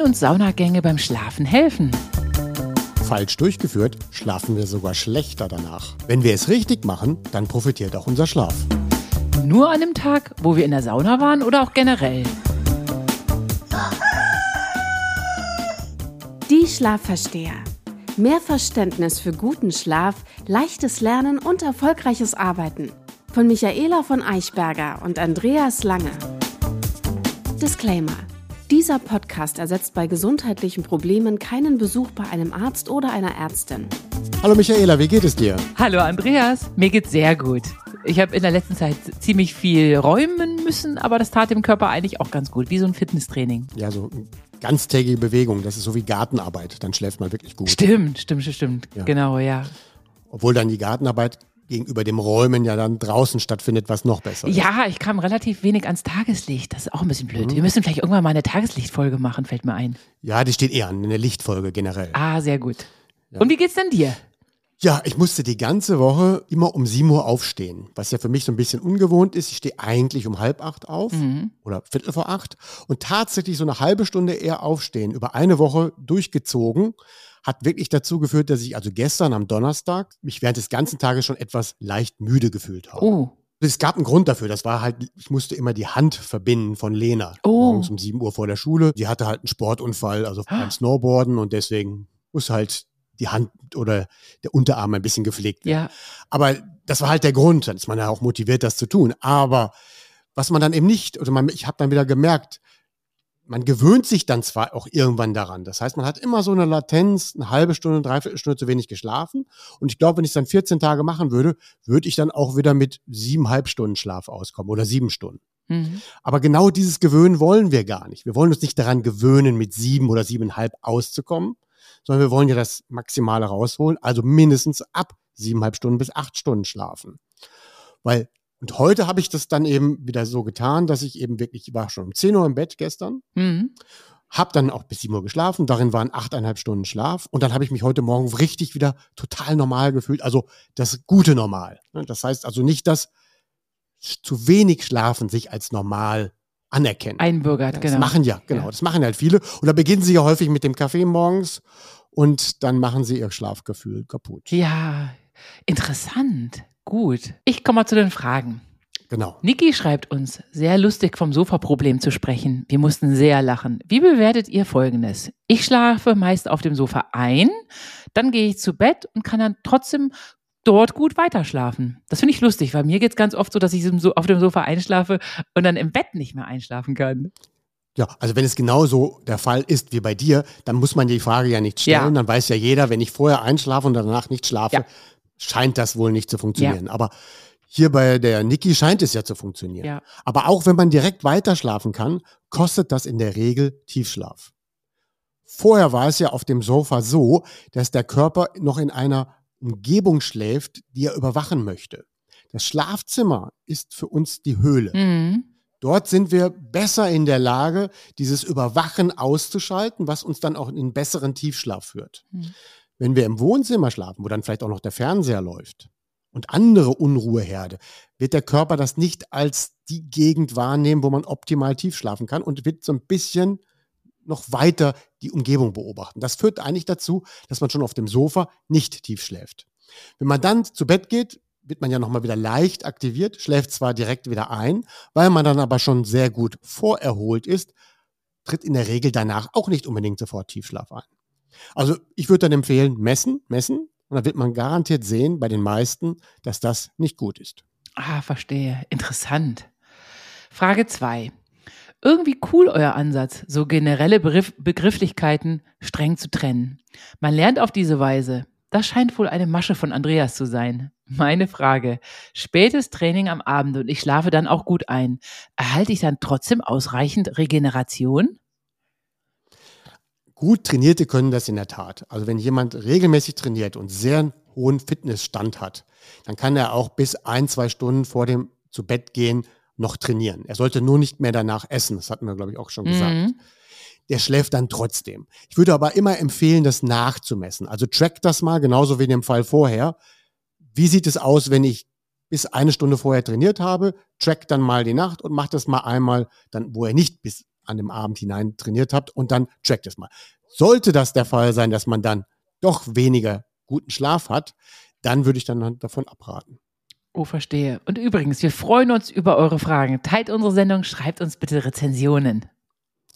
können uns Saunagänge beim Schlafen helfen? Falsch durchgeführt, schlafen wir sogar schlechter danach. Wenn wir es richtig machen, dann profitiert auch unser Schlaf. Nur an dem Tag, wo wir in der Sauna waren oder auch generell? Die Schlafversteher. Mehr Verständnis für guten Schlaf, leichtes Lernen und erfolgreiches Arbeiten. Von Michaela von Eichberger und Andreas Lange. Disclaimer. Dieser Podcast ersetzt bei gesundheitlichen Problemen keinen Besuch bei einem Arzt oder einer Ärztin. Hallo Michaela, wie geht es dir? Hallo Andreas, mir geht's sehr gut. Ich habe in der letzten Zeit ziemlich viel räumen müssen, aber das tat dem Körper eigentlich auch ganz gut, wie so ein Fitnesstraining. Ja, so ganztägige Bewegung, das ist so wie Gartenarbeit, dann schläft man wirklich gut. Stimmt, stimmt, stimmt, Ja. genau, ja. Obwohl dann die Gartenarbeit gegenüber dem Räumen ja dann draußen stattfindet, was noch besser ist. Ja, ich kam relativ wenig ans Tageslicht. Das ist auch ein bisschen Mhm. blöd. Wir müssen vielleicht irgendwann mal eine Tageslichtfolge machen, fällt mir ein. Ja, die steht eher an, eine Lichtfolge generell. Ah, sehr gut. Und wie geht's denn dir? Ja, ich musste die ganze Woche immer um 7 Uhr aufstehen, was ja für mich so ein bisschen ungewohnt ist. Ich stehe eigentlich um halb acht auf oder Viertel vor acht und tatsächlich so eine halbe Stunde eher aufstehen, über eine Woche durchgezogen, hat wirklich dazu geführt, dass ich also gestern am Donnerstag mich während des ganzen Tages schon etwas leicht müde gefühlt habe. Oh, Es gab einen Grund dafür. Das war halt, ich musste immer die Hand verbinden von Lena. Oh. Morgens um 7 Uhr vor der Schule. Die hatte halt einen Sportunfall, also beim Snowboarden und deswegen muss halt die Hand oder der Unterarm ein bisschen gepflegt werden. ja. Aber das war halt der Grund. Dann ist man ja auch motiviert, das zu tun. Aber was man dann eben nicht, oder man, ich habe dann wieder gemerkt, man gewöhnt sich dann zwar auch irgendwann daran. Das heißt, man hat immer so eine Latenz, eine halbe Stunde, dreiviertel Stunde zu wenig geschlafen. Und ich glaube, wenn ich es dann 14 Tage machen würde, würde ich dann auch wieder mit siebeneinhalb Stunden Schlaf auskommen oder sieben Stunden. Mhm. Aber genau dieses Gewöhnen wollen wir gar nicht. Wir wollen uns nicht daran gewöhnen, mit sieben oder siebeneinhalb auszukommen, sondern wir wollen ja das Maximale rausholen, also mindestens ab siebeneinhalb Stunden bis acht Stunden schlafen. Weil, und heute habe ich das dann eben wieder so getan, dass ich eben wirklich, ich war schon um 10 Uhr im Bett gestern, Mhm. habe dann auch bis 7 Uhr geschlafen, darin waren achteinhalb Stunden Schlaf und dann habe ich mich heute Morgen richtig wieder total normal gefühlt, also das gute Normal. ne? Das heißt also nicht, dass zu wenig Schlafen sich als normal anerkennen. Einbürgert, Das genau. machen ja, genau, Ja. das machen halt viele und da beginnen sie ja häufig mit dem Kaffee morgens und dann machen sie ihr Schlafgefühl kaputt. Ja, interessant. Gut. Ich komme mal zu den Fragen. Genau. Niki schreibt uns, sehr lustig vom Sofaproblem zu sprechen. Wir mussten sehr lachen. Wie bewertet ihr Folgendes? Ich schlafe meist auf dem Sofa ein, dann gehe ich zu Bett und kann dann trotzdem dort gut weiterschlafen. Das finde ich lustig, weil mir geht es ganz oft so, dass ich so auf dem Sofa einschlafe und dann im Bett nicht mehr einschlafen kann. Ja, also wenn es genauso der Fall ist wie bei dir, dann muss man die Frage ja nicht stellen. Ja. Dann weiß ja jeder, wenn ich vorher einschlafe und danach nicht schlafe, Ja. Scheint das wohl nicht zu funktionieren. Aber hier bei der Niki scheint es ja zu funktionieren. Ja. Aber auch wenn man direkt weiter schlafen kann, kostet das in der Regel Tiefschlaf. Vorher war es ja auf dem Sofa so, dass der Körper noch in einer Umgebung schläft, die er überwachen möchte. Das Schlafzimmer ist für uns die Höhle. Mhm. Dort sind wir besser in der Lage, dieses Überwachen auszuschalten, was uns dann auch in einen besseren Tiefschlaf führt. Mhm. Wenn wir im Wohnzimmer schlafen, wo dann vielleicht auch noch der Fernseher läuft und andere Unruheherde, wird der Körper das nicht als die Gegend wahrnehmen, wo man optimal tief schlafen kann und wird so ein bisschen noch weiter die Umgebung beobachten. Das führt eigentlich dazu, dass man schon auf dem Sofa nicht tief schläft. Wenn man dann zu Bett geht, wird man ja nochmal wieder leicht aktiviert, schläft zwar direkt wieder ein, weil man dann aber schon sehr gut vorerholt ist, tritt in der Regel danach auch nicht unbedingt sofort Tiefschlaf ein. Also ich würde dann empfehlen, messen, messen, und dann wird man garantiert sehen bei den meisten, dass das nicht gut ist. Ah, verstehe. Interessant. Frage 2. Irgendwie cool euer Ansatz, so generelle Begriff Begrifflichkeiten streng zu trennen. Man lernt auf diese Weise. Das scheint wohl eine Masche von Andreas zu sein. Meine Frage. Spätes Training am Abend und ich schlafe dann auch gut ein. Erhalte ich dann trotzdem ausreichend Regeneration? Gut Trainierte können das in der Tat. Also wenn jemand regelmäßig trainiert und sehr hohen Fitnessstand hat, dann kann er auch bis ein, zwei Stunden vor dem zu Bett gehen noch trainieren. Er sollte nur nicht mehr danach essen. Das hatten wir, glaube ich, auch schon gesagt. Mhm. Der schläft dann trotzdem. Ich würde aber immer empfehlen, das nachzumessen. Also track das mal, genauso wie in dem Fall vorher. Wie sieht es aus, wenn ich bis eine Stunde vorher trainiert habe? Track dann mal die Nacht und mach das mal einmal, dann, wo er nicht bis an dem Abend hinein trainiert habt und dann checkt es mal. Sollte das der Fall sein, dass man dann doch weniger guten Schlaf hat, dann würde ich dann davon abraten. Oh, verstehe. Und übrigens, wir freuen uns über eure Fragen. Teilt unsere Sendung, schreibt uns bitte Rezensionen.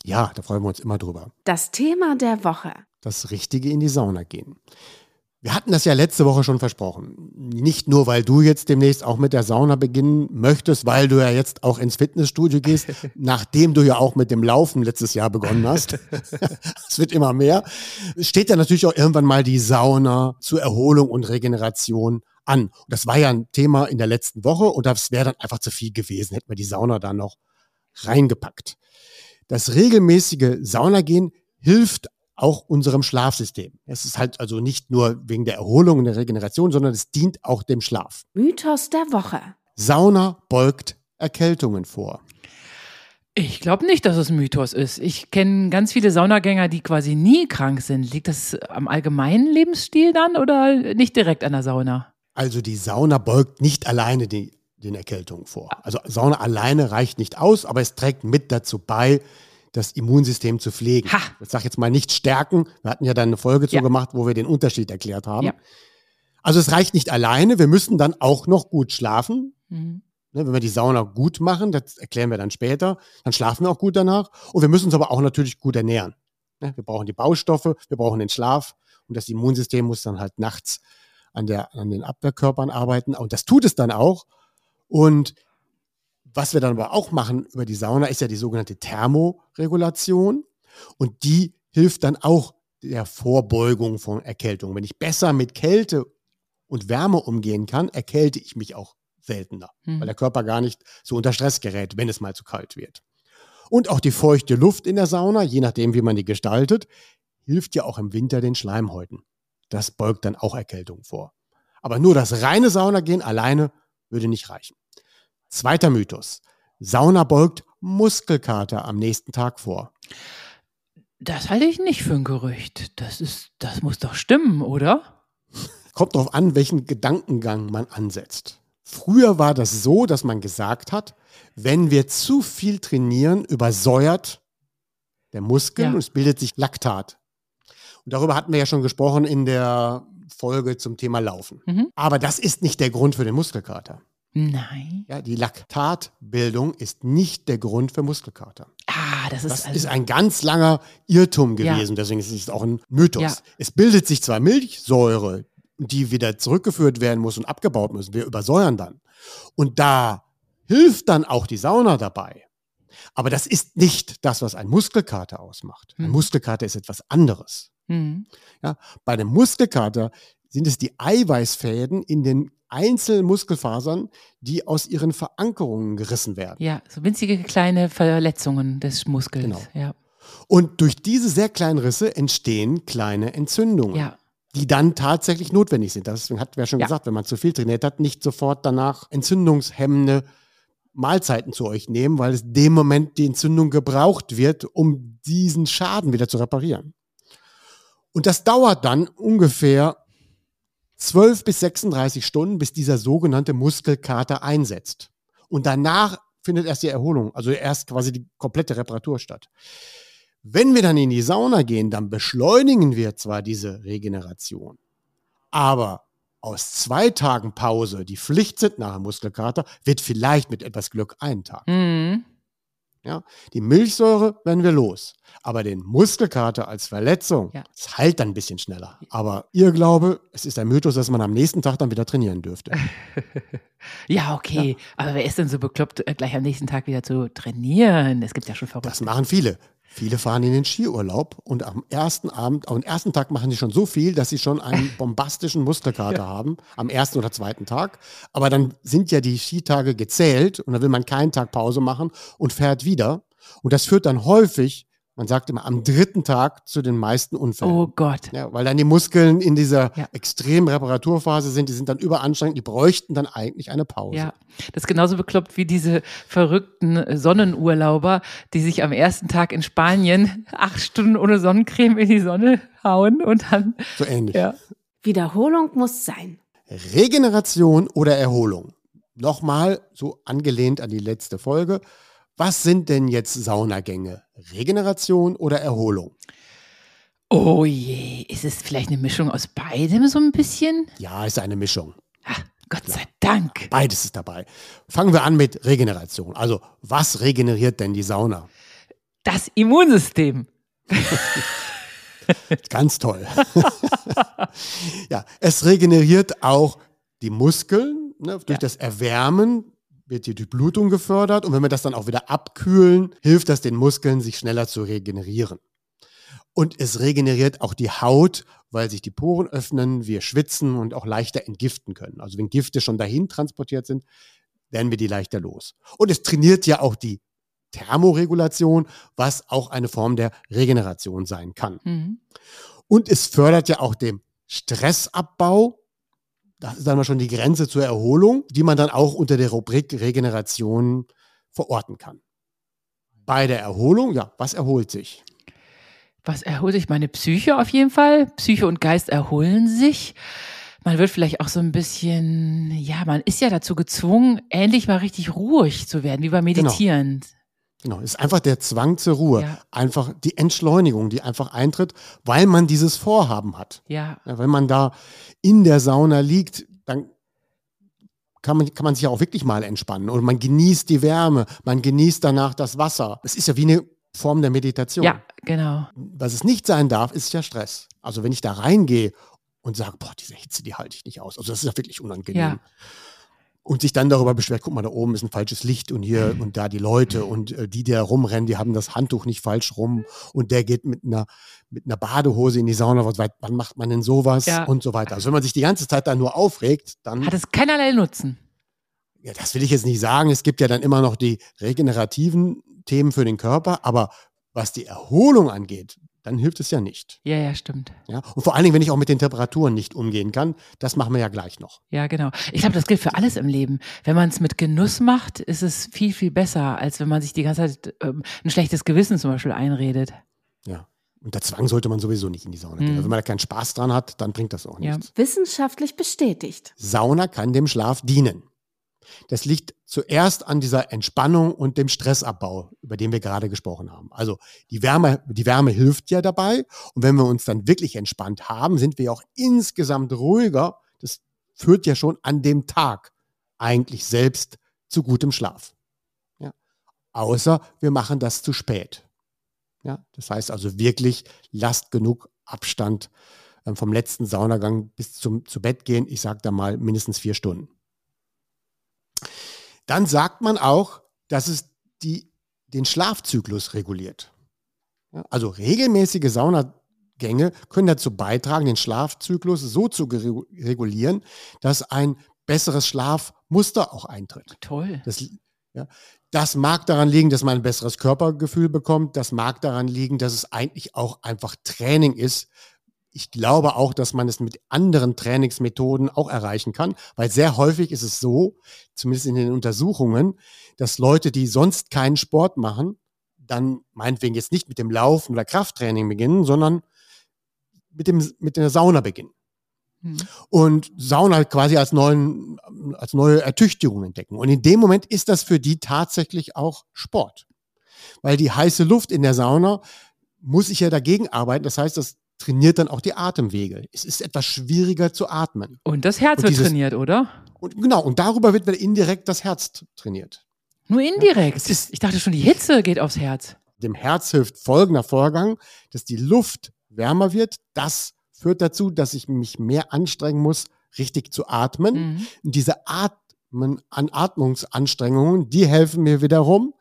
Ja, da freuen wir uns immer drüber. Das Thema der Woche. Das Richtige in die Sauna gehen. Wir hatten das ja letzte Woche schon versprochen. Nicht nur, weil du jetzt demnächst auch mit der Sauna beginnen möchtest, weil du ja jetzt auch ins Fitnessstudio gehst, nachdem du ja auch mit dem Laufen letztes Jahr begonnen hast. Es wird immer mehr. Steht ja natürlich auch irgendwann mal die Sauna zur Erholung und Regeneration an. Und das war ja ein Thema in der letzten Woche und das wäre dann einfach zu viel gewesen, hätten wir die Sauna da noch reingepackt. Das regelmäßige Saunagehen hilft auch unserem Schlafsystem. Es ist halt also nicht nur wegen der Erholung und der Regeneration, sondern es dient auch dem Schlaf. Mythos der Woche. Sauna beugt Erkältungen vor. Ich glaube nicht, dass es ein Mythos ist. Ich kenne ganz viele Saunagänger, die quasi nie krank sind. Liegt das am allgemeinen Lebensstil dann oder nicht direkt an der Sauna? Also die Sauna beugt nicht alleine die, den Erkältungen vor. Also Sauna alleine reicht nicht aus, aber es trägt mit dazu bei, das Immunsystem zu pflegen. Ha. Ich sage jetzt mal nicht stärken. Wir hatten ja dann eine Folge zu Ja. gemacht, wo wir den Unterschied erklärt haben. Ja. Also es reicht nicht alleine. Wir müssen dann auch noch gut schlafen. Mhm. Ne, wenn wir die Sauna gut machen, das erklären wir dann später, dann schlafen wir auch gut danach. Und wir müssen uns aber auch natürlich gut ernähren. Ne, wir brauchen die Baustoffe, wir brauchen den Schlaf und das Immunsystem muss dann halt nachts an, der, an den Abwehrkörpern arbeiten. Und das tut es dann auch. Und was wir dann aber auch machen über die Sauna, ist ja die sogenannte Thermoregulation. Und die hilft dann auch der Vorbeugung von Erkältung. Wenn ich besser mit Kälte und Wärme umgehen kann, erkälte ich mich auch seltener, Mhm. weil der Körper gar nicht so unter Stress gerät, wenn es mal zu kalt wird. Und auch die feuchte Luft in der Sauna, je nachdem, wie man die gestaltet, hilft ja auch im Winter den Schleimhäuten. Das beugt dann auch Erkältung vor. Aber nur das reine Saunagehen alleine würde nicht reichen. Zweiter Mythos. Sauna beugt Muskelkater am nächsten Tag vor. Das halte ich nicht für ein Gerücht. Das ist, das muss doch stimmen, oder? Kommt darauf an, welchen Gedankengang man ansetzt. Früher war das so, dass man gesagt hat, wenn wir zu viel trainieren, übersäuert der Muskel Ja. und es bildet sich Laktat. Und darüber hatten wir ja schon gesprochen in der Folge zum Thema Laufen. Mhm. Aber das ist nicht der Grund für den Muskelkater. Nein. Ja, die Laktatbildung ist nicht der Grund für Muskelkater. Ah, das ist Das also, ist ein ganz langer Irrtum Ja. gewesen, deswegen ist es auch ein Mythos. Ja. Es bildet sich zwar Milchsäure, die wieder zurückgeführt werden muss und abgebaut müssen. Wir übersäuern dann. Und da hilft dann auch die Sauna dabei. Aber das ist nicht das, was ein Muskelkater ausmacht. Ein Hm. Muskelkater ist etwas anderes. Mhm. Bei einem Muskelkater sind es die Eiweißfäden in den einzelnen Muskelfasern, die aus ihren Verankerungen gerissen werden. Ja, so winzige kleine Verletzungen des Muskels. Genau. Ja. Und durch diese sehr kleinen Risse entstehen kleine Entzündungen, ja. die dann tatsächlich notwendig sind. Deswegen hatten wir ja schon Ja. gesagt, wenn man zu viel trainiert hat, nicht sofort danach entzündungshemmende Mahlzeiten zu euch nehmen, weil es dem Moment die Entzündung gebraucht wird, um diesen Schaden wieder zu reparieren. Und das dauert dann ungefähr 12 bis 36 Stunden, bis dieser sogenannte Muskelkater einsetzt. Und danach findet erst die Erholung, also erst quasi die komplette Reparatur statt. Wenn wir dann in die Sauna gehen, dann beschleunigen wir zwar diese Regeneration, aber aus zwei Tagen Pause, die Pflicht sind nach dem Muskelkater, wird vielleicht mit etwas Glück ein Tag. Mhm. Die Milchsäure werden wir los. Aber den Muskelkater als Verletzung, Ja. das heilt dann ein bisschen schneller. Aber ihr Glaube, es ist ein Mythos, dass man am nächsten Tag dann wieder trainieren dürfte. Ja, okay. Aber wer ist denn so bekloppt, äh, gleich am nächsten Tag wieder zu trainieren? Es gibt ja schon verrückt. Das machen viele. Viele fahren in den Skiurlaub und am ersten Abend, am ersten Tag machen sie schon so viel, dass sie schon einen bombastischen Muskelkater haben, am ersten oder zweiten Tag. Aber dann sind ja die Skitage gezählt und dann will man keinen Tag Pause machen und fährt wieder. Und das führt dann häufig, man sagt immer, am dritten Tag zu den meisten Unfällen. Oh Gott. Ja, weil dann die Muskeln in dieser Ja. extremen Reparaturphase sind, die sind dann überanstrengend, die bräuchten dann eigentlich eine Pause. Ja, das ist genauso bekloppt wie diese verrückten Sonnenurlauber, die sich am ersten Tag in Spanien acht Stunden ohne Sonnencreme in die Sonne hauen und dann, So ähnlich. ja. Wiederholung muss sein. Regeneration oder Erholung. Nochmal so angelehnt an die letzte Folge. Was sind denn jetzt Saunagänge? Regeneration oder Erholung? Oh je, ist es vielleicht eine Mischung aus beidem so ein bisschen? Ja, ist eine Mischung. Ah, Gott sei Dank. Beides ist dabei. Fangen wir an mit Regeneration. Also, was regeneriert denn die Sauna? Das Immunsystem. Ganz toll. ja, es regeneriert auch die Muskeln. Ne? Durch Ja. das Erwärmen wird die Durchblutung gefördert. Und wenn wir das dann auch wieder abkühlen, hilft das den Muskeln, sich schneller zu regenerieren. Und es regeneriert auch die Haut, weil sich die Poren öffnen, wir schwitzen und auch leichter entgiften können. Also wenn Gifte schon dahin transportiert sind, werden wir die leichter los. Und es trainiert ja auch die Thermoregulation, was auch eine Form der Regeneration sein kann. Mhm. Und es fördert ja auch den Stressabbau. Das ist dann mal schon die Grenze zur Erholung, die man dann auch unter der Rubrik Regeneration verorten kann. Bei der Erholung, ja, was erholt sich? Was erholt sich? Meine Psyche auf jeden Fall. Psyche und Geist erholen sich. Man wird vielleicht auch so ein bisschen, ja, man ist ja dazu gezwungen, endlich mal richtig ruhig zu werden, wie beim Meditieren. Genau, ist einfach der Zwang zur Ruhe. Ja. Einfach die Entschleunigung, die einfach eintritt, weil man dieses Vorhaben hat. Ja, Ja, wenn man da in der Sauna liegt, dann kann man, kann man sich ja auch wirklich mal entspannen. Und man genießt die Wärme, man genießt danach das Wasser. Es ist ja wie eine Form der Meditation. ja, genau. Was es nicht sein darf, ist ja Stress. Also wenn ich da reingehe und sage, boah, diese Hitze, die halte ich nicht aus. Also das ist ja wirklich unangenehm. Ja. Und sich dann darüber beschwert, guck mal, da oben ist ein falsches Licht und hier und da die Leute und äh, die, die da rumrennen, die haben das Handtuch nicht falsch rum und der geht mit einer, mit einer Badehose in die Sauna. Was, wann macht man denn sowas? Ja. Und so weiter. Also wenn man sich die ganze Zeit da nur aufregt, dann Hat es keinerlei Nutzen. ja, das will ich jetzt nicht sagen. Es gibt ja dann immer noch die regenerativen Themen für den Körper, aber was die Erholung angeht, dann hilft es ja nicht. Ja, ja, stimmt. Ja? Und vor allen Dingen, wenn ich auch mit den Temperaturen nicht umgehen kann, das machen wir ja gleich noch. Ja, genau. Ich glaube, das gilt für alles im Leben. Wenn man es mit Genuss macht, ist es viel, viel besser, als wenn man sich die ganze Zeit ähm, ein schlechtes Gewissen zum Beispiel einredet. Ja. Und der Zwang sollte man sowieso nicht in die Sauna gehen. Mhm. Wenn man da keinen Spaß dran hat, dann bringt das auch Ja. nichts. Wissenschaftlich bestätigt. Sauna kann dem Schlaf dienen. Das liegt zuerst an dieser Entspannung und dem Stressabbau, über den wir gerade gesprochen haben. Also die Wärme, die Wärme hilft ja dabei. Und wenn wir uns dann wirklich entspannt haben, sind wir auch insgesamt ruhiger. Das führt ja schon an dem Tag eigentlich selbst zu gutem Schlaf. Ja. Außer wir machen das zu spät. Ja. Das heißt also wirklich, lasst genug Abstand ähm, vom letzten Saunagang bis zum zu Bett gehen. Ich sage da mal mindestens vier Stunden. Dann sagt man auch, dass es die, den Schlafzyklus reguliert. Also regelmäßige Saunagänge können dazu beitragen, den Schlafzyklus so zu regulieren, dass ein besseres Schlafmuster auch eintritt. Toll. Das, ja, das mag daran liegen, dass man ein besseres Körpergefühl bekommt. Das mag daran liegen, dass es eigentlich auch einfach Training ist. Ich glaube auch, dass man es mit anderen Trainingsmethoden auch erreichen kann, weil sehr häufig ist es so, zumindest in den Untersuchungen, dass Leute, die sonst keinen Sport machen, dann meinetwegen jetzt nicht mit dem Laufen oder Krafttraining beginnen, sondern mit, dem, mit der Sauna beginnen Hm. und Sauna quasi als, neuen, als neue Ertüchtigung entdecken. Und in dem Moment ist das für die tatsächlich auch Sport. Weil die heiße Luft in der Sauna muss ich ja dagegen arbeiten. Das heißt, das trainiert dann auch die Atemwege. Es ist etwas schwieriger zu atmen. Und das Herz Und wird dieses- trainiert, oder? Und genau, und darüber wird dann indirekt das Herz trainiert. Nur indirekt. ist- ich dachte schon, die Hitze geht aufs Herz. Dem Herz hilft folgender Vorgang, dass die Luft wärmer wird. Das führt dazu, dass ich mich mehr anstrengen muss, richtig zu atmen. Mhm. Und diese Atmen, an Atmungsanstrengungen, die helfen mir wiederum,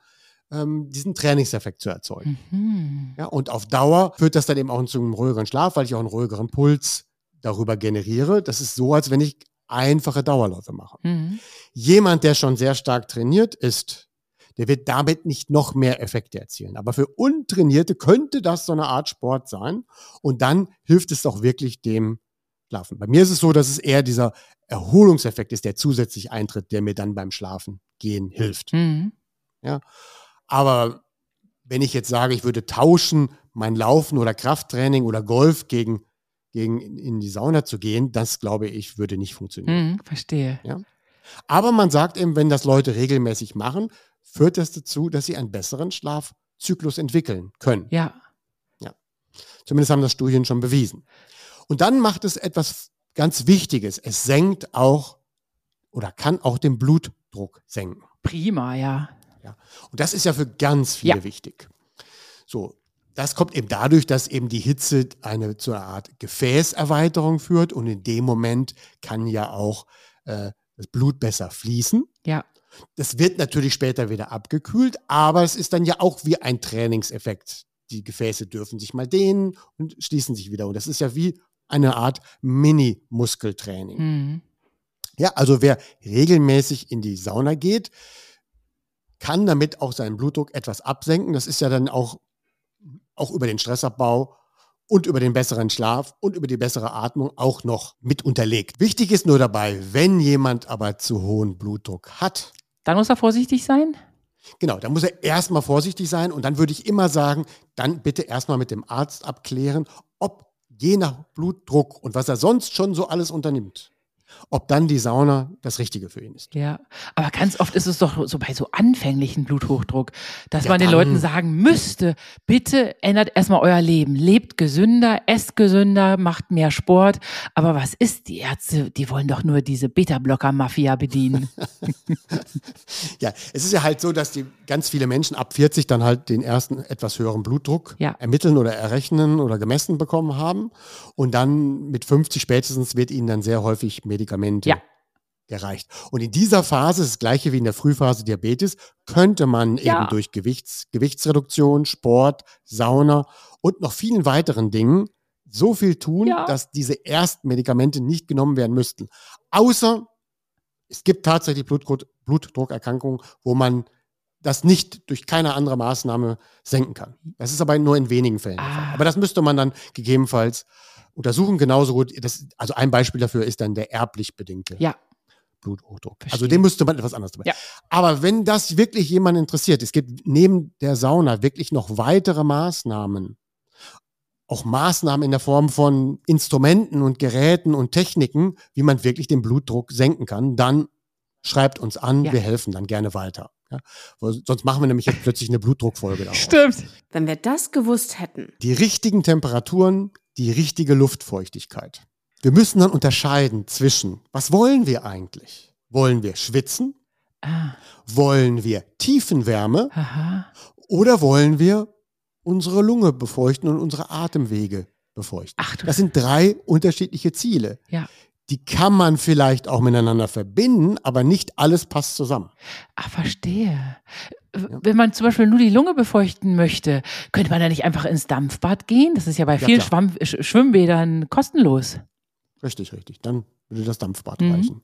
ähm, diesen Trainingseffekt zu erzeugen. Mhm. Ja, und auf Dauer führt das dann eben auch zu einem ruhigeren Schlaf, weil ich auch einen ruhigeren Puls darüber generiere. Das ist so, als wenn ich einfache Dauerläufe mache. Mhm. Jemand, der schon sehr stark trainiert ist, der wird damit nicht noch mehr Effekte erzielen. Aber für Untrainierte könnte das so eine Art Sport sein. Und dann hilft es auch wirklich dem Schlafen. Bei mir ist es so, dass es eher dieser Erholungseffekt ist, der zusätzlich eintritt, der mir dann beim Schlafen gehen hilft. Mhm. Aber wenn ich jetzt sage, ich würde tauschen, mein Laufen oder Krafttraining oder Golf gegen, gegen in die Sauna zu gehen, das glaube ich, würde nicht funktionieren. Mhm. Verstehe. Aber man sagt eben, wenn das Leute regelmäßig machen, führt das dazu, dass sie einen besseren Schlafzyklus entwickeln können. Ja. Zumindest haben das Studien schon bewiesen. Und dann macht es etwas ganz Wichtiges. Es senkt auch oder kann auch den Blutdruck senken. Prima, ja. Ja. Und das ist ja für ganz viele Ja. wichtig. So, das kommt eben dadurch, dass eben die Hitze eine zu einer Art Gefäßerweiterung führt und in dem Moment kann ja auch äh, das Blut besser fließen. Ja. Das wird natürlich später wieder abgekühlt, aber es ist dann ja auch wie ein Trainingseffekt. Die Gefäße dürfen sich mal dehnen und schließen sich wieder. Und das ist ja wie eine Art Mini-Muskeltraining. Mhm. Ja, also wer regelmäßig in die Sauna geht, kann damit auch seinen Blutdruck etwas absenken. Das ist ja dann auch, auch über den Stressabbau und über den besseren Schlaf und über die bessere Atmung auch noch mit unterlegt. Wichtig ist nur dabei, wenn jemand aber zu hohen Blutdruck hat, Dann muss er vorsichtig sein. Genau, da muss er erstmal vorsichtig sein und dann würde ich immer sagen, dann bitte erstmal mit dem Arzt abklären, ob je nach Blutdruck und was er sonst schon so alles unternimmt, ob dann die Sauna das Richtige für ihn ist. Ja, aber ganz oft ist es doch so bei so anfänglichen Bluthochdruck, dass Ja, man den Leuten sagen müsste, bitte ändert erstmal euer Leben, lebt gesünder, esst gesünder, macht mehr Sport. Aber was ist die Ärzte? Die wollen doch nur diese Beta-Blocker-Mafia bedienen. Ja, es ist ja halt so, dass die ganz viele Menschen ab 40 dann halt den ersten etwas höheren Blutdruck Ja. ermitteln oder errechnen oder gemessen bekommen haben. Und dann mit 50 spätestens wird ihnen dann sehr häufig Medikamente Ja. gereicht. Und in dieser Phase, das gleiche wie in der Frühphase Diabetes, könnte man Ja. eben durch Gewichts, Gewichtsreduktion, Sport, Sauna und noch vielen weiteren Dingen so viel tun, dass diese ersten Medikamente nicht genommen werden müssten. Außer es gibt tatsächlich Blutdruck, Blutdruckerkrankungen, wo man das nicht durch keine andere Maßnahme senken kann. Das ist aber nur in wenigen Fällen. der Fall. Ah. Aber das müsste man dann gegebenenfalls untersuchen. Genauso gut. Das, also ein Beispiel dafür ist dann der erblich bedingte Ja. Bluthochdruck. Verstehe. Also dem müsste man etwas anderes dabei. Ja. Aber wenn das wirklich jemand interessiert, es gibt neben der Sauna wirklich noch weitere Maßnahmen, auch Maßnahmen in der Form von Instrumenten und Geräten und Techniken, wie man wirklich den Blutdruck senken kann, dann schreibt uns an, Ja. wir helfen dann gerne weiter. Ja? Sonst machen wir nämlich jetzt plötzlich eine Blutdruckfolge daraus. Stimmt. Wenn wir das gewusst hätten. Die richtigen Temperaturen, die richtige Luftfeuchtigkeit. Wir müssen dann unterscheiden zwischen, was wollen wir eigentlich? Wollen wir schwitzen? Ah, Wollen wir Tiefenwärme aha. oder wollen wir unsere Lunge befeuchten und unsere Atemwege befeuchten? Ach du. Das sind drei unterschiedliche Ziele. Ja. Die kann man vielleicht auch miteinander verbinden, aber nicht alles passt zusammen. Ah, verstehe. Wenn man zum Beispiel nur die Lunge befeuchten möchte, könnte man da nicht einfach ins Dampfbad gehen? Das ist ja bei Ja, vielen. Schwamm Sch Schwimmbädern kostenlos. Richtig, richtig. Dann würde das Dampfbad Mhm. reichen.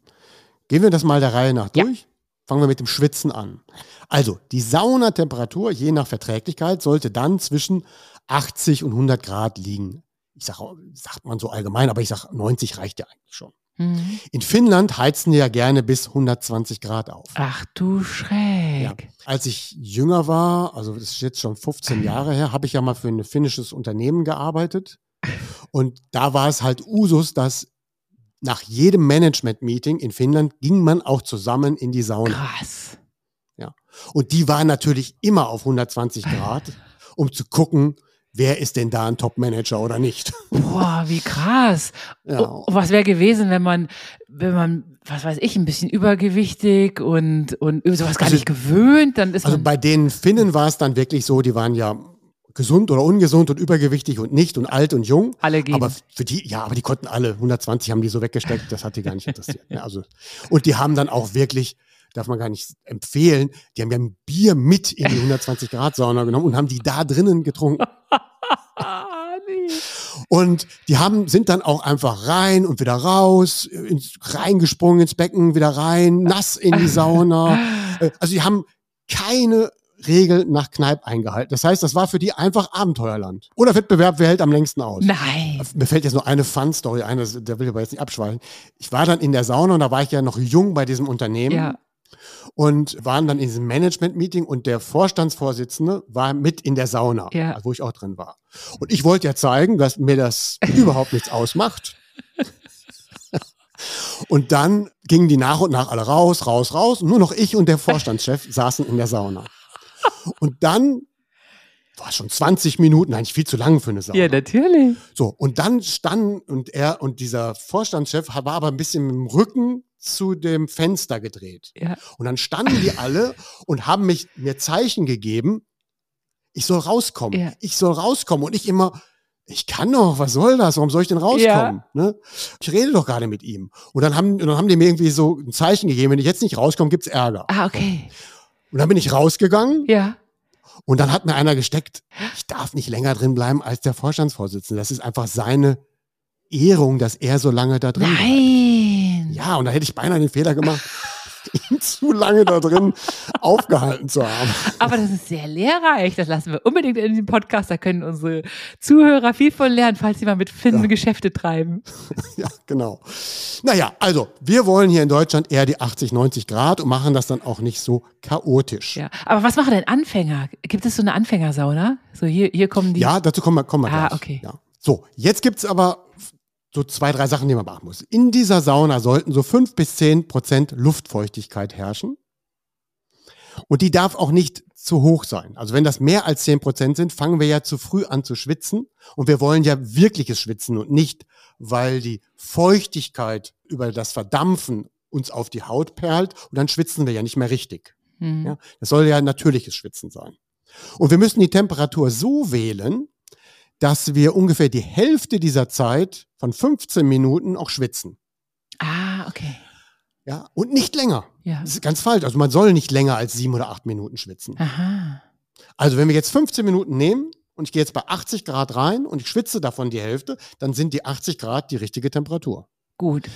Gehen wir das mal der Reihe nach Ja. durch. Fangen wir mit dem Schwitzen an. Also, die Saunatemperatur, je nach Verträglichkeit, sollte dann zwischen 80 und 100 Grad liegen. Ich sage, sagt man so allgemein, aber ich sage, 90 reicht ja eigentlich schon. Mhm. In Finnland heizen die ja gerne bis 120 Grad auf. Ach du Schreck. Ja. Als ich jünger war, also das ist jetzt schon 15 Jahre her, habe ich ja mal für ein finnisches Unternehmen gearbeitet. Und da war es halt Usus, dass nach jedem Management-Meeting in Finnland ging man auch zusammen in die Sauna. Krass. Und die waren natürlich immer auf 120 Grad, um zu gucken, wer ist denn da ein Top-Manager oder nicht. Boah, wie krass. Ja. Oh, was wäre gewesen, wenn man, wenn man, was weiß ich, ein bisschen übergewichtig und, und sowas gar Also- nicht gewöhnt, dann ist Also man. bei den Finnen war es dann wirklich so, die waren ja gesund oder ungesund und übergewichtig und nicht und alt und jung. Alle gehen. Aber für die, ja, aber die konnten alle, 120 haben die so weggesteckt, das hat die gar nicht interessiert. ne? Also, und die haben dann auch wirklich, darf man gar nicht empfehlen, die haben ja ein Bier mit in die 120 Grad Sauna genommen und haben die da drinnen getrunken. Und die haben, sind dann auch einfach rein und wieder raus, ins, reingesprungen ins Becken, wieder rein, nass in die Sauna. Äh, Also die haben keine Regel nach Kneipp eingehalten. Das heißt, das war für die einfach Abenteuerland. Oder Wettbewerb, wer hält am längsten aus. Nein. Mir fällt jetzt nur eine Fun-Story ein, das, da will ich aber jetzt nicht abschweifen. Ich war dann in der Sauna und da war ich ja noch jung bei diesem Unternehmen Ja. Und waren dann in diesem Management-Meeting und der Vorstandsvorsitzende war mit in der Sauna, Ja. wo ich auch drin war. Und ich wollte ja zeigen, dass mir das überhaupt nichts ausmacht. Und dann gingen die nach und nach alle raus, raus, raus. Und nur noch ich und der Vorstandschef saßen in der Sauna. Und dann war schon 20 Minuten, eigentlich viel zu lang für eine Sauna. Ja, natürlich. So, und dann standen und er und dieser Vorstandschef war aber ein bisschen mit dem Rücken zu dem Fenster gedreht. Ja. Und dann standen die alle und haben mich mir Zeichen gegeben, ich soll rauskommen. Ja. Ich soll rauskommen. Und ich immer, ich kann doch, was soll das? Warum soll ich denn rauskommen? Ne? Ich rede doch gerade mit ihm. Und dann haben, und dann haben die mir irgendwie so ein Zeichen gegeben, wenn ich jetzt nicht rauskomme, gibt's Ärger. Ah, okay. Und dann bin ich rausgegangen Ja. und dann hat mir einer gesteckt, ich darf nicht länger drin bleiben als der Vorstandsvorsitzende. Das ist einfach seine Ehrung, dass er so lange da drin bleibt. Ja, und da hätte ich beinahe den Fehler gemacht, ihn zu lange da drin aufgehalten zu haben. Aber das ist sehr lehrreich. Das lassen wir unbedingt in den Podcast. Da können unsere Zuhörer viel von lernen, falls sie mal mit Finn Ja. Geschäfte treiben. Ja, genau. Naja, also, wir wollen hier in Deutschland eher die 80, 90 Grad und machen das dann auch nicht so chaotisch. Ja. Aber was machen denn Anfänger? Gibt es so eine Anfängersauna? So hier, hier kommen die. Ja, dazu kommen wir, kommen wir Ah, gleich. okay. Ja. So, jetzt gibt's aber so zwei, drei Sachen, die man beachten muss. In dieser Sauna sollten so fünf bis zehn Prozent Luftfeuchtigkeit herrschen. Und die darf auch nicht zu hoch sein. Also wenn das mehr als zehn Prozent sind, fangen wir ja zu früh an zu schwitzen. Und wir wollen ja wirkliches Schwitzen und nicht, weil die Feuchtigkeit über das Verdampfen uns auf die Haut perlt und dann schwitzen wir ja nicht mehr richtig. Hm. Ja, das soll ja natürliches Schwitzen sein. Und wir müssen die Temperatur so wählen, dass wir ungefähr die Hälfte dieser Zeit von 15 Minuten auch schwitzen. Ah, okay. Ja, und nicht länger. Ja. Das ist ganz falsch. Also man soll nicht länger als sieben oder acht Minuten schwitzen. Aha. Also wenn wir jetzt 15 Minuten nehmen und ich gehe jetzt bei 80 Grad rein und ich schwitze davon die Hälfte, dann sind die 80 Grad die richtige Temperatur. Gut.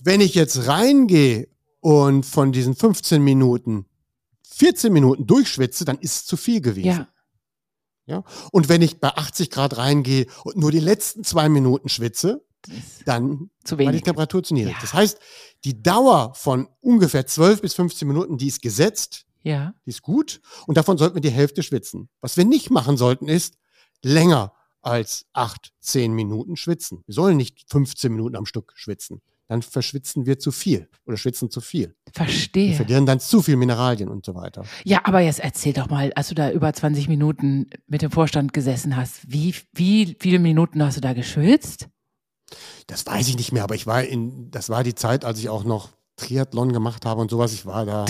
Wenn ich jetzt reingehe und von diesen 15 Minuten 14 Minuten durchschwitze, dann ist es zu viel gewesen. Ja. Und wenn ich bei 80 Grad reingehe und nur die letzten zwei Minuten schwitze, dann zu war die. Temperatur zu niedrig. Ja. Das heißt, die Dauer von ungefähr 12 bis 15 Minuten, die ist gesetzt, Ja. die ist gut und davon sollten wir die Hälfte schwitzen. Was wir nicht machen sollten, ist länger als 8, 10 Minuten schwitzen. Wir sollen nicht 15 Minuten am Stück schwitzen. Dann verschwitzen wir zu viel oder schwitzen zu viel. Wir Verstehe. verlieren dann zu viel Mineralien und so weiter. Ja, aber jetzt erzähl doch mal, als du da über 20 Minuten mit dem Vorstand gesessen hast, wie, wie viele Minuten hast du da geschwitzt? Das weiß ich nicht mehr, aber ich war in, das war die Zeit, als ich auch noch Triathlon gemacht habe und sowas. Ich war da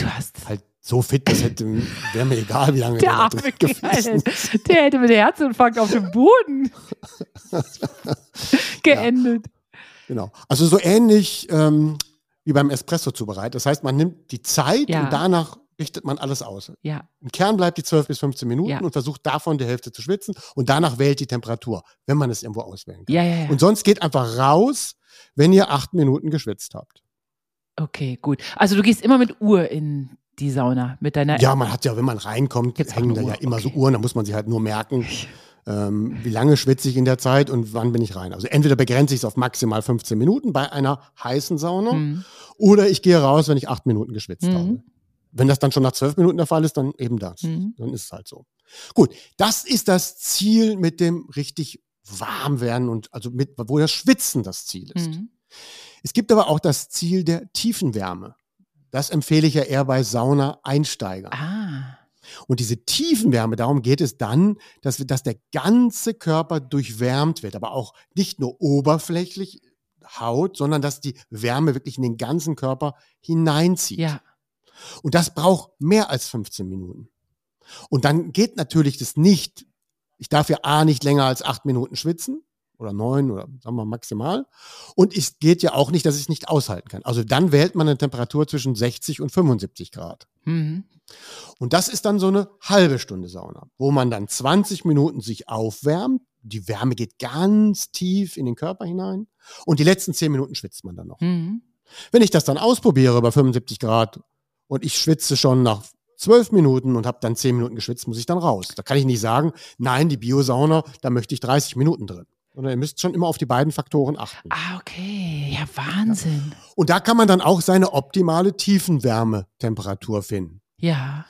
halt so fit, das hätte, wäre mir egal, wie lange der da arme Kerl, der hätte mit Herzinfarkt auf dem Boden geendet. Genau. Also so ähnlich ähm, wie beim Espresso zubereitet. Das heißt, man nimmt die Zeit Ja. und danach richtet man alles aus. Ja, Im Kern bleibt die 12 bis 15 Minuten Ja. und versucht davon die Hälfte zu schwitzen und danach wählt die Temperatur, wenn man es irgendwo auswählen kann. ja, ja, ja. Und sonst geht einfach raus, wenn ihr acht Minuten geschwitzt habt. Okay, gut. Also du gehst immer mit Uhr in die Sauna mit deiner Ja, man hat ja, wenn man reinkommt, Gibt's hängen da ja immer so okay. Uhren, da muss man sich halt nur merken, ähm, wie lange schwitze ich in der Zeit und wann bin ich rein. Also entweder begrenze ich es auf maximal 15 Minuten bei einer heißen Sauna Hm. oder ich gehe raus, wenn ich acht Minuten geschwitzt Mhm. habe. Wenn das dann schon nach zwölf Minuten der Fall ist, dann eben das. Mhm. Dann ist es halt so. Gut, das ist das Ziel mit dem richtig warm werden und also mit, wo das Schwitzen das Ziel ist. Mhm. Es gibt aber auch das Ziel der Tiefenwärme. Das empfehle ich ja eher bei Sauna-Einsteigern. Ah, Und diese Tiefenwärme, darum geht es dann, dass, dass der ganze Körper durchwärmt wird, aber auch nicht nur oberflächlich Haut, sondern dass die Wärme wirklich in den ganzen Körper hineinzieht. ja. Und das braucht mehr als 15 Minuten. Und dann geht natürlich das nicht. Ich darf ja A nicht länger als acht Minuten schwitzen oder neun oder sagen wir maximal. Und es geht ja auch nicht, dass ich es nicht aushalten kann. Also dann wählt man eine Temperatur zwischen 60 und 75 Grad. Mhm. Und das ist dann so eine halbe Stunde Sauna, wo man dann 20 Minuten sich aufwärmt. Die Wärme geht ganz tief in den Körper hinein. Und die letzten 10 Minuten schwitzt man dann noch. Mhm. Wenn ich das dann ausprobiere bei 75 Grad und ich schwitze schon nach 12 Minuten und habe dann 10 Minuten geschwitzt, muss ich dann raus. Da kann ich nicht sagen, nein, die Biosauna, da möchte ich 30 Minuten drin. Sondern ihr müsst schon immer auf die beiden Faktoren achten. Ah, okay. Ja, Wahnsinn. Und da kann man dann auch seine optimale Tiefenwärmetemperatur finden. Ja.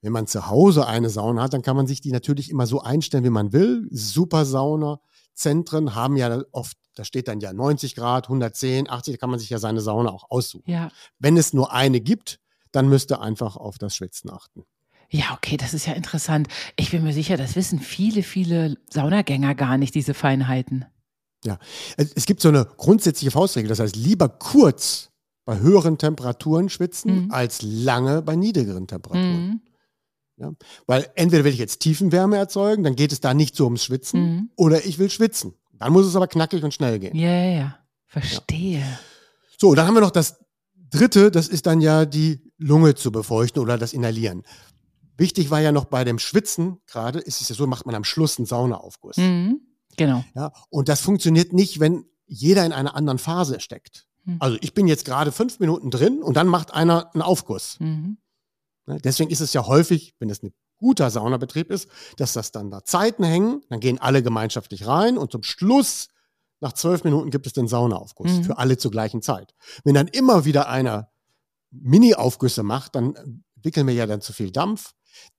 Wenn man zu Hause eine Sauna hat, dann kann man sich die natürlich immer so einstellen, wie man will. Super Sauna. Zentren haben ja oft da steht dann ja 90 Grad, 110, 80, da kann man sich ja seine Sauna auch aussuchen. Ja. Wenn es nur eine gibt, dann müsste einfach auf das Schwitzen achten. Ja, okay, das ist ja interessant. Ich bin mir sicher, das wissen viele, viele Saunagänger gar nicht, diese Feinheiten. Ja, es gibt so eine grundsätzliche Faustregel, das heißt lieber kurz bei höheren Temperaturen schwitzen Mhm. als lange bei niedrigeren Temperaturen. Mhm. Weil entweder will ich jetzt Tiefenwärme erzeugen, dann geht es da nicht so ums Schwitzen, Mhm. oder ich will schwitzen. Dann muss es aber knackig und schnell gehen. Ja, ja, ja. Verstehe. So, dann haben wir noch das dritte, das ist dann ja die Lunge zu befeuchten oder das Inhalieren. Wichtig war ja noch bei dem Schwitzen gerade, ist es ja so, macht man am Schluss einen Saunaaufguss. Mhm. Genau. Ja, und das funktioniert nicht, wenn jeder in einer anderen Phase steckt. Hm. Also ich bin jetzt gerade fünf Minuten drin und dann macht einer einen Aufguss. Mhm. Ne, Deswegen ist es ja häufig, wenn es ein guter Saunabetrieb ist, dass das dann da Zeiten hängen, dann gehen alle gemeinschaftlich rein und zum Schluss, nach zwölf Minuten, gibt es den Saunaaufguss Mhm. für alle zur gleichen Zeit. Wenn dann immer wieder einer Mini-Aufgüsse macht, dann entwickeln wir ja dann zu viel Dampf,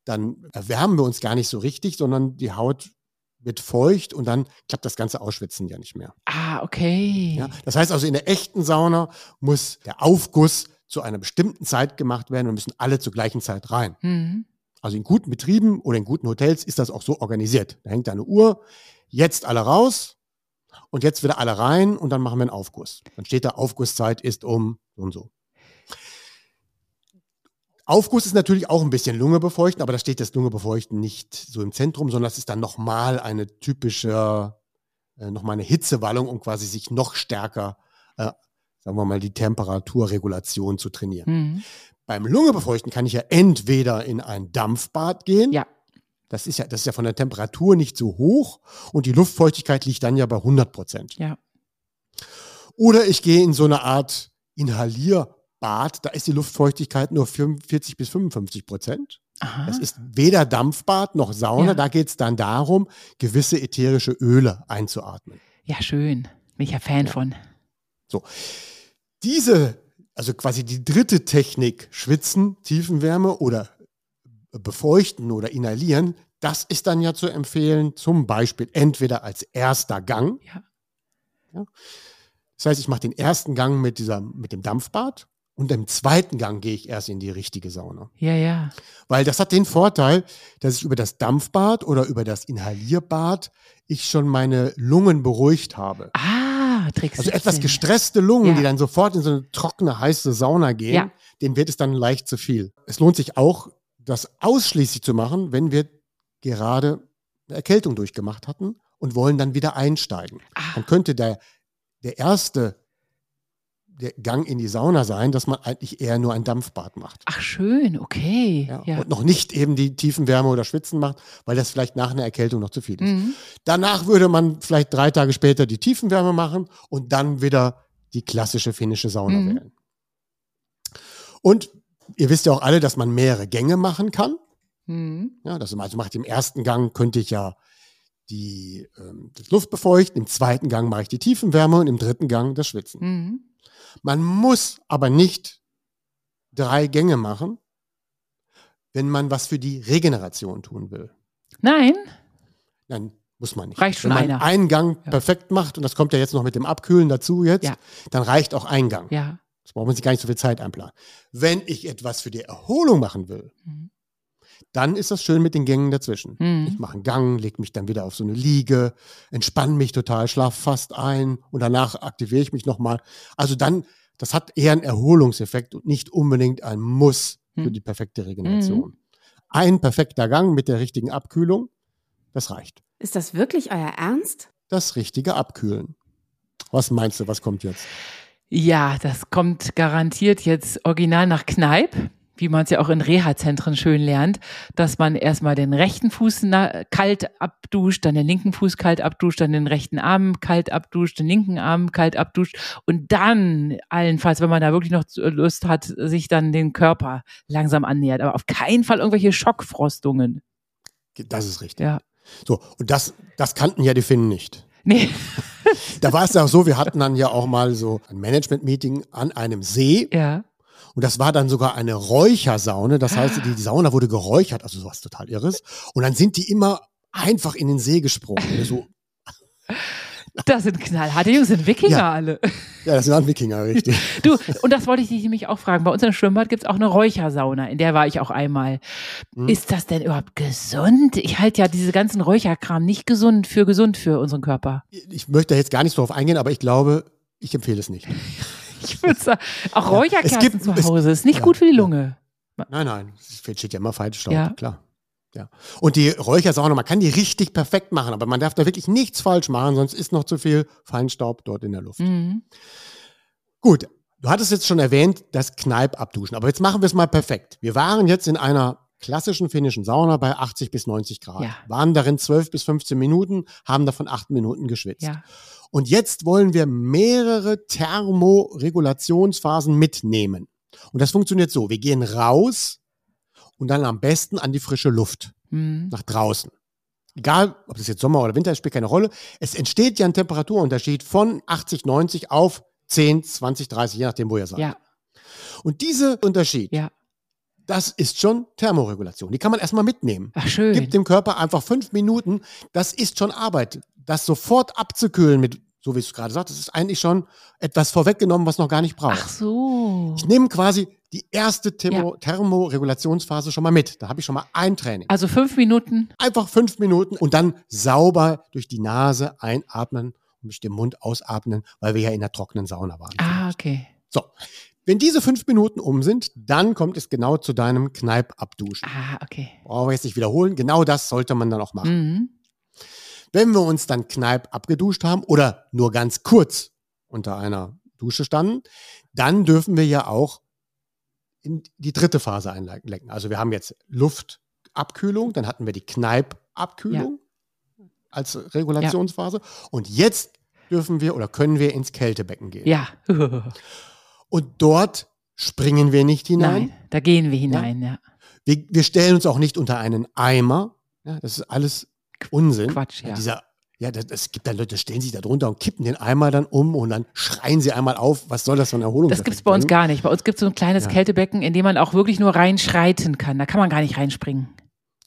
dann erwärmen wir uns gar nicht so richtig, sondern die Haut wird feucht und dann klappt das ganze Ausschwitzen ja nicht mehr. Ah, okay. Ja? Das heißt also, in der echten Sauna muss der Aufguss zu einer bestimmten Zeit gemacht werden und müssen alle zur gleichen Zeit rein. Mhm. Also in guten Betrieben oder in guten Hotels ist das auch so organisiert. Da hängt eine Uhr, jetzt alle raus und jetzt wieder alle rein und dann machen wir einen Aufguss. Dann steht da, Aufgusszeit ist um so und so. Aufguss ist natürlich auch ein bisschen Lunge befeuchten, aber da steht das Lunge befeuchten nicht so im Zentrum, sondern es ist dann nochmal eine typische, äh, nochmal eine Hitzewallung, um quasi sich noch stärker, äh, sagen wir mal, die Temperaturregulation zu trainieren. Mhm. Beim Lunge befeuchten kann ich ja entweder in ein Dampfbad gehen. Ja. Das ist ja, das ist ja von der Temperatur nicht so hoch und die Luftfeuchtigkeit liegt dann ja bei 100 Prozent. Ja. Oder ich gehe in so eine Art Inhalierbad, da ist die Luftfeuchtigkeit nur 45 bis 55 Prozent. Aha. Das ist weder Dampfbad noch Sauna. Ja. Da geht es dann darum, gewisse ätherische Öle einzuatmen. ja, schön. Bin ich ja Fan von. Diese, also quasi die dritte Technik, Schwitzen, Tiefenwärme oder befeuchten oder inhalieren, das ist dann ja zu empfehlen, zum Beispiel entweder als erster Gang. Ja. Ja. Das heißt, ich mache den ersten Gang mit, dieser, mit dem Dampfbad und im zweiten Gang gehe ich erst in die richtige Sauna. Ja, ja. Weil das hat den Vorteil, dass ich über das Dampfbad oder über das Inhalierbad ich schon meine Lungen beruhigt habe. Ah, Tricks. Also etwas gestresste Lungen, Ja. die dann sofort in so eine trockene, heiße Sauna gehen, Ja. denen wird es dann leicht zu viel. Es lohnt sich auch, das ausschließlich zu machen, wenn wir gerade eine Erkältung durchgemacht hatten und wollen dann wieder einsteigen. Ah, Dann könnte der, der erste der Gang in die Sauna sein, dass man eigentlich eher nur ein Dampfbad macht. ach, schön, okay. Ja, Ja. Und noch nicht eben die Tiefenwärme oder Schwitzen macht, weil das vielleicht nach einer Erkältung noch zu viel ist. Mhm. Danach würde man vielleicht drei Tage später die Tiefenwärme machen und dann wieder die klassische finnische Sauna Mhm. wählen. Und ihr wisst ja auch alle, dass man mehrere Gänge machen kann. Mhm. Ja, das also mache ich im ersten Gang könnte ich ja die ähm, das Luft befeuchten, im zweiten Gang mache ich die Tiefenwärme und im dritten Gang das Schwitzen. Mhm. Man muss aber nicht drei Gänge machen, wenn man was für die Regeneration tun will. Nein? Nein, muss man nicht. Reicht schon Wenn man einer. einen Gang Ja. perfekt macht, und das kommt ja jetzt noch mit dem Abkühlen dazu jetzt, Ja. dann reicht auch ein Gang. Ja. Das braucht man sich gar nicht so viel Zeit einplanen. Wenn ich etwas für die Erholung machen will, Mhm. Dann ist das schön mit den Gängen dazwischen. Mhm. Ich mache einen Gang, lege mich dann wieder auf so eine Liege, entspanne mich total, schlafe fast ein und danach aktiviere ich mich nochmal. Also dann, das hat eher einen Erholungseffekt und nicht unbedingt ein Muss für Hm. die perfekte Regeneration. Ein perfekter Gang mit der richtigen Abkühlung, das reicht. Ist das wirklich euer Ernst? Das richtige Abkühlen. Was meinst du, was kommt jetzt? Ja, das kommt garantiert jetzt original nach Kneipp, wie man es ja auch in Reha-Zentren schön lernt, dass man erstmal den rechten Fuß kalt abduscht, dann den linken Fuß kalt abduscht, dann den rechten Arm kalt abduscht, den linken Arm kalt abduscht und dann allenfalls, wenn man da wirklich noch Lust hat, sich dann den Körper langsam annähert. Aber auf keinen Fall irgendwelche Schockfrostungen. Das ist richtig. Ja. So, und das, das kannten ja die Finnen nicht. Nee. Da war es ja auch so, wir hatten dann ja auch mal so ein Management-Meeting an einem See Ja. Und das war dann sogar eine Räuchersaune. Das heißt, die, die Sauna wurde geräuchert, also sowas total Irres. Und dann sind die immer einfach in den See gesprungen. So, Das sind knallharte Jungs, sind Wikinger Ja. alle. Ja, das waren Wikinger, richtig. Du, und das wollte ich dich nämlich auch fragen. Bei uns im Schwimmbad gibt es auch eine Räuchersauna, in der war ich auch einmal. Hm. Ist das denn überhaupt gesund? Ich halte ja diese ganzen Räucherkram nicht gesund für gesund für unseren Körper. Ich möchte da jetzt gar nicht drauf eingehen, aber ich glaube, ich empfehle es nicht. Ich würde sagen, auch Räucherkerzen gibt- zu es- Hause ist nicht gut für die. Lunge. Nein, nein, es steht ja immer Feinstaub, Ja. klar. Ja. Und die Räuchersauna, man kann die richtig perfekt machen, aber man darf da wirklich nichts falsch machen, sonst ist noch zu viel Feinstaub dort in der Luft. Mhm. Gut, du hattest jetzt schon erwähnt, das Kneipp abduschen, aber jetzt machen wir es mal perfekt. Wir waren jetzt in einer klassischen finnischen Sauna bei 80 bis 90 Grad, Ja. waren darin 12 bis 15 Minuten, haben davon 8 Minuten geschwitzt. Ja. Und jetzt wollen wir mehrere Thermoregulationsphasen mitnehmen. Und das funktioniert so, wir gehen raus und dann am besten an die frische Luft, Mhm. nach draußen. Egal, ob das jetzt Sommer oder Winter ist, spielt keine Rolle. Es entsteht ja ein Temperaturunterschied von 80, 90 auf 10, 20, 30, je nachdem, wo ihr seid. Ja, Und dieser Unterschied, ja. Das ist schon Thermoregulation. Die kann man erstmal mitnehmen. Ach, schön. Gibt dem Körper einfach fünf Minuten. Das ist schon Arbeit. Das sofort abzukühlen mit, so wie ich es gerade sagte, das ist eigentlich schon etwas vorweggenommen, was noch gar nicht braucht. Ach so. Ich nehme quasi die erste Thermo Thermoregulationsphase schon mal mit. Da habe ich schon mal ein Training. Also fünf Minuten. Einfach fünf Minuten und dann sauber durch die Nase einatmen und durch den Mund ausatmen, weil wir ja in der trockenen Sauna waren. Ah, okay. So. Wenn diese fünf Minuten um sind, dann kommt es genau zu deinem Kneippabduschen. Ah, okay. Brauchen wir jetzt nicht wiederholen. Genau das sollte man dann auch machen. Mhm. Wenn wir uns dann Kneipp abgeduscht haben oder nur ganz kurz unter einer Dusche standen, dann dürfen wir ja auch in die dritte Phase einlenken. Also wir haben jetzt Luftabkühlung, dann hatten wir die Kneippabkühlung als Regulationsphase und jetzt dürfen wir oder können wir ins Kältebecken gehen. Ja. Und dort springen wir nicht hinein. Nein, da gehen wir hinein, ja. Wir, wir stellen uns auch nicht unter einen Eimer. Ja, das ist alles Unsinn. Quatsch, ja. Dieser, ja, das, es gibt dann Leute, stellen sich da drunter und kippen den Eimer dann um und dann schreien sie einmal auf, was soll das für ein Erholung? Das gibt es bei uns gar nicht. Bei uns gibt es so ein kleines Ja. Kältebecken, in dem man auch wirklich nur reinschreiten kann. Da kann man gar nicht reinspringen.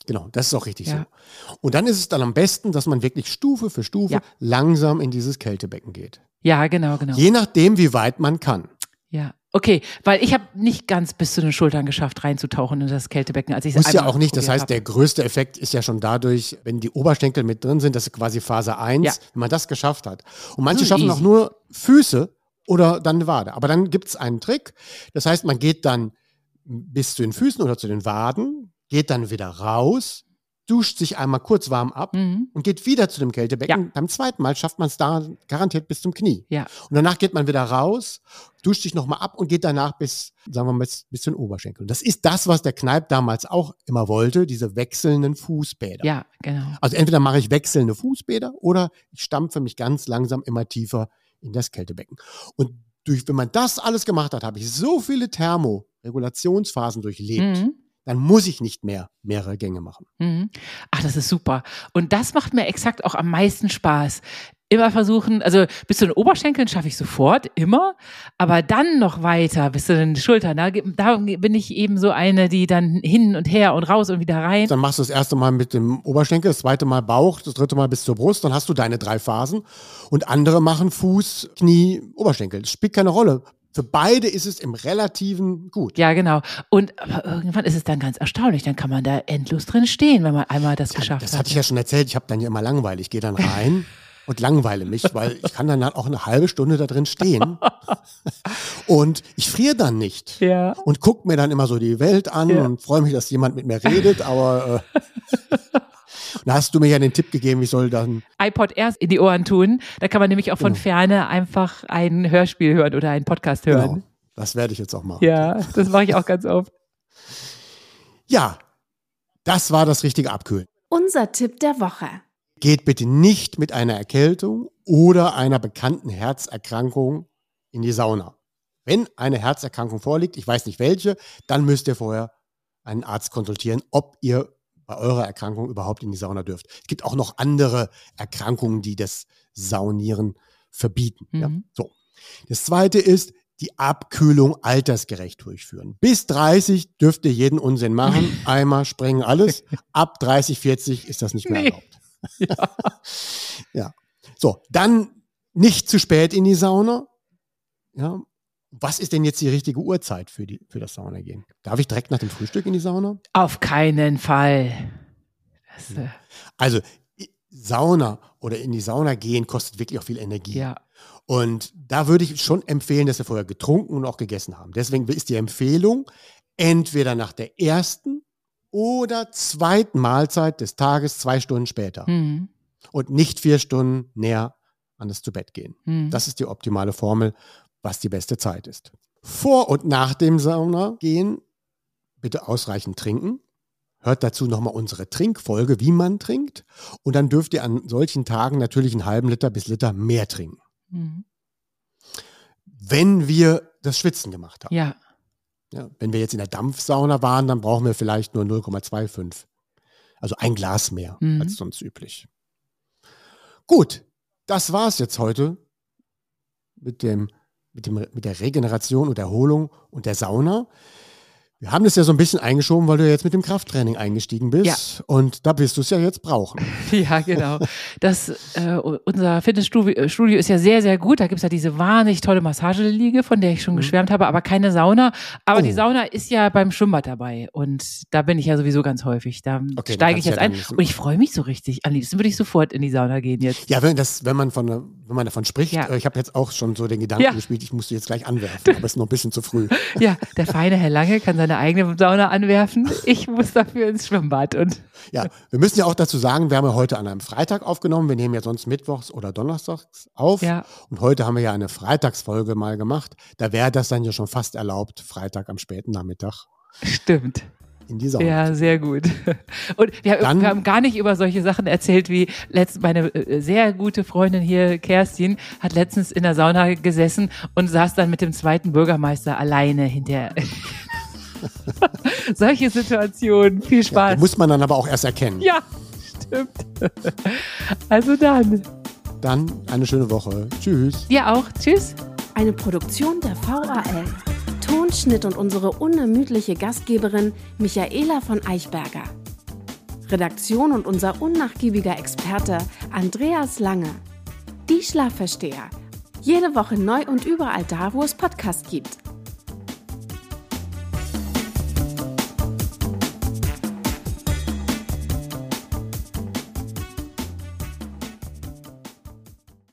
Genau, das ist auch richtig Ja. so. Und dann ist es dann am besten, dass man wirklich Stufe für Stufe Ja. langsam in dieses Kältebecken geht. Ja, genau, genau. Je nachdem, wie weit man kann. Ja. Okay, weil ich habe nicht ganz bis zu den Schultern geschafft, reinzutauchen in das Kältebecken, als ich Muss ja auch nicht. Das heißt, hab. der größte Effekt ist ja schon dadurch, wenn die Oberschenkel mit drin sind, das ist quasi Phase 1, Ja. wenn man das geschafft hat. Und manche Hm, schaffen auch easy. nur Füße oder dann eine Wade. Aber dann gibt es einen Trick. Das heißt, man geht dann bis zu den Füßen oder zu den Waden, geht dann wieder raus, duscht sich einmal kurz warm ab Mhm. und geht wieder zu dem Kältebecken. Ja. Beim zweiten Mal schafft man es da garantiert bis zum Knie. Ja. Und danach geht man wieder raus, duscht sich nochmal ab und geht danach bis, sagen wir mal, bis, bis zu den Oberschenkeln. Das ist das, was der Kneipp damals auch immer wollte, diese wechselnden Fußbäder. Ja, genau. Also entweder mache ich wechselnde Fußbäder oder ich stampfe mich ganz langsam immer tiefer in das Kältebecken. Und durch, wenn man das alles gemacht hat, habe ich so viele Thermoregulationsphasen durchlebt, Mhm. Dann muss ich nicht mehr mehrere Gänge machen. Mhm. Ach, das ist super. Und das macht mir exakt auch am meisten Spaß. Immer versuchen, also bis zu den Oberschenkeln schaffe ich sofort, immer, aber dann noch weiter bis zu den Schultern. Da, da bin ich eben so eine, die dann hin und her und raus und wieder rein. Dann machst du das erste Mal mit dem Oberschenkel, das zweite Mal Bauch, das dritte Mal bis zur Brust, dann hast du deine drei Phasen. Und andere machen Fuß, Knie, Oberschenkel. Das spielt keine Rolle. Für beide ist es im Relativen gut. Ja, genau. Und aber irgendwann ist es dann ganz erstaunlich. Dann kann man da endlos drin stehen, wenn man einmal das geschafft Das hat. hatte ich ja schon erzählt, ich habe dann ja immer Langweile. Ich gehe dann rein und langweile mich, weil ich kann dann halt auch eine halbe Stunde da drin stehen. Und ich friere dann nicht. Ja. Und guck mir dann immer so die Welt an Ja. und freue mich, dass jemand mit mir redet, aber äh, da hast du mir ja den Tipp gegeben, ich soll dann iPod erst in die Ohren tun. Da kann man nämlich auch von Genau. Ferne einfach ein Hörspiel hören oder einen Podcast hören. Genau, das werde ich jetzt auch machen. Ja, das mache ich auch ganz oft. Ja, das war das richtige Abkühlen. Unser Tipp der Woche. Geht bitte nicht mit einer Erkältung oder einer bekannten Herzerkrankung in die Sauna. Wenn eine Herzerkrankung vorliegt, ich weiß nicht welche, dann müsst ihr vorher einen Arzt konsultieren, ob ihr bei eurer Erkrankung überhaupt in die Sauna dürft. Es gibt auch noch andere Erkrankungen, die das Saunieren verbieten. Ja? Mhm. So. Das zweite ist, die Abkühlung altersgerecht durchführen. Bis 30 dürft ihr jeden Unsinn machen. Eimer, sprengen, alles. Ab 30, 40 ist das nicht mehr Nee. erlaubt. ja. So, dann nicht zu spät in die Sauna. Ja. Was ist denn jetzt die richtige Uhrzeit für, die, für das Saunagehen? Darf ich direkt nach dem Frühstück in die Sauna? Auf keinen Fall. Das, äh, Also Sauna oder in die Sauna gehen kostet wirklich auch viel Energie. ja. Und da würde ich schon empfehlen, dass wir vorher getrunken und auch gegessen haben. Deswegen ist die Empfehlung, entweder nach der ersten oder zweiten Mahlzeit des Tages zwei Stunden später Mhm. und nicht vier Stunden näher an das zu Bett gehen. Mhm. Das ist die optimale Formel, was die beste Zeit ist. Vor und nach dem Sauna gehen bitte ausreichend trinken. Hört dazu nochmal unsere Trinkfolge, wie man trinkt. Und dann dürft ihr an solchen Tagen natürlich einen halben Liter bis Liter mehr trinken. Mhm. Wenn wir das Schwitzen gemacht haben. Ja. Ja, wenn wir jetzt in der Dampfsauna waren, dann brauchen wir vielleicht nur 0,25. Also ein Glas mehr Mhm. als sonst üblich. Gut, das war's jetzt heute mit, dem, mit, dem, mit der Regeneration und Erholung und der Sauna. Wir haben das ja so ein bisschen eingeschoben, weil du jetzt mit dem Krafttraining eingestiegen bist. Ja. Und da wirst du es ja jetzt brauchen. Ja, genau. Das, äh, unser Fitnessstudio äh, Studio ist ja sehr, sehr gut. Da gibt's ja diese wahnsinnig tolle Massageliege, von der ich schon geschwärmt habe, aber keine Sauna. Aber Mhm. Oh. die Sauna ist ja beim Schwimmbad dabei. Und da bin ich ja sowieso ganz häufig. Da Okay, steige ich jetzt ja ein. Und ich freue mich so richtig. Am liebsten würde ich sofort in die Sauna gehen jetzt. Ja, wenn, das, wenn, man, von, wenn man davon spricht, Ja. äh, ich habe jetzt auch schon so den Gedanken Ja. gespielt, ich muss die jetzt gleich anwerfen, aber es ist noch ein bisschen zu früh. Ja, der feine Herr Lange kann seine eigene Sauna anwerfen. Ich muss dafür ins Schwimmbad. Und Ja, wir müssen ja auch dazu sagen, wir haben ja heute an einem Freitag aufgenommen. Wir nehmen ja sonst mittwochs oder donnerstags auf. Ja. Und heute haben wir ja eine Freitagsfolge mal gemacht. Da wäre das dann ja schon fast erlaubt, Freitag am späten Nachmittag stimmt. in die Sauna. Ja, sehr gut. Und wir, Dann- wir haben gar nicht über solche Sachen erzählt, wie letztens meine äh, sehr gute Freundin hier, Kerstin, hat letztens in der Sauna gesessen und saß dann mit dem zweiten Bürgermeister alleine hinter. Solche Situationen. Viel Ja, Spaß. muss man dann aber auch erst erkennen. Ja, stimmt. Also dann. Dann eine schöne Woche. Tschüss. Dir auch. Tschüss. Eine Produktion der VAL. Tonschnitt und unsere unermüdliche Gastgeberin Michaela von Eichberger. Redaktion und unser unnachgiebiger Experte Andreas Lange. Die Schlafversteher. Jede Woche neu und überall da, wo es Podcasts gibt.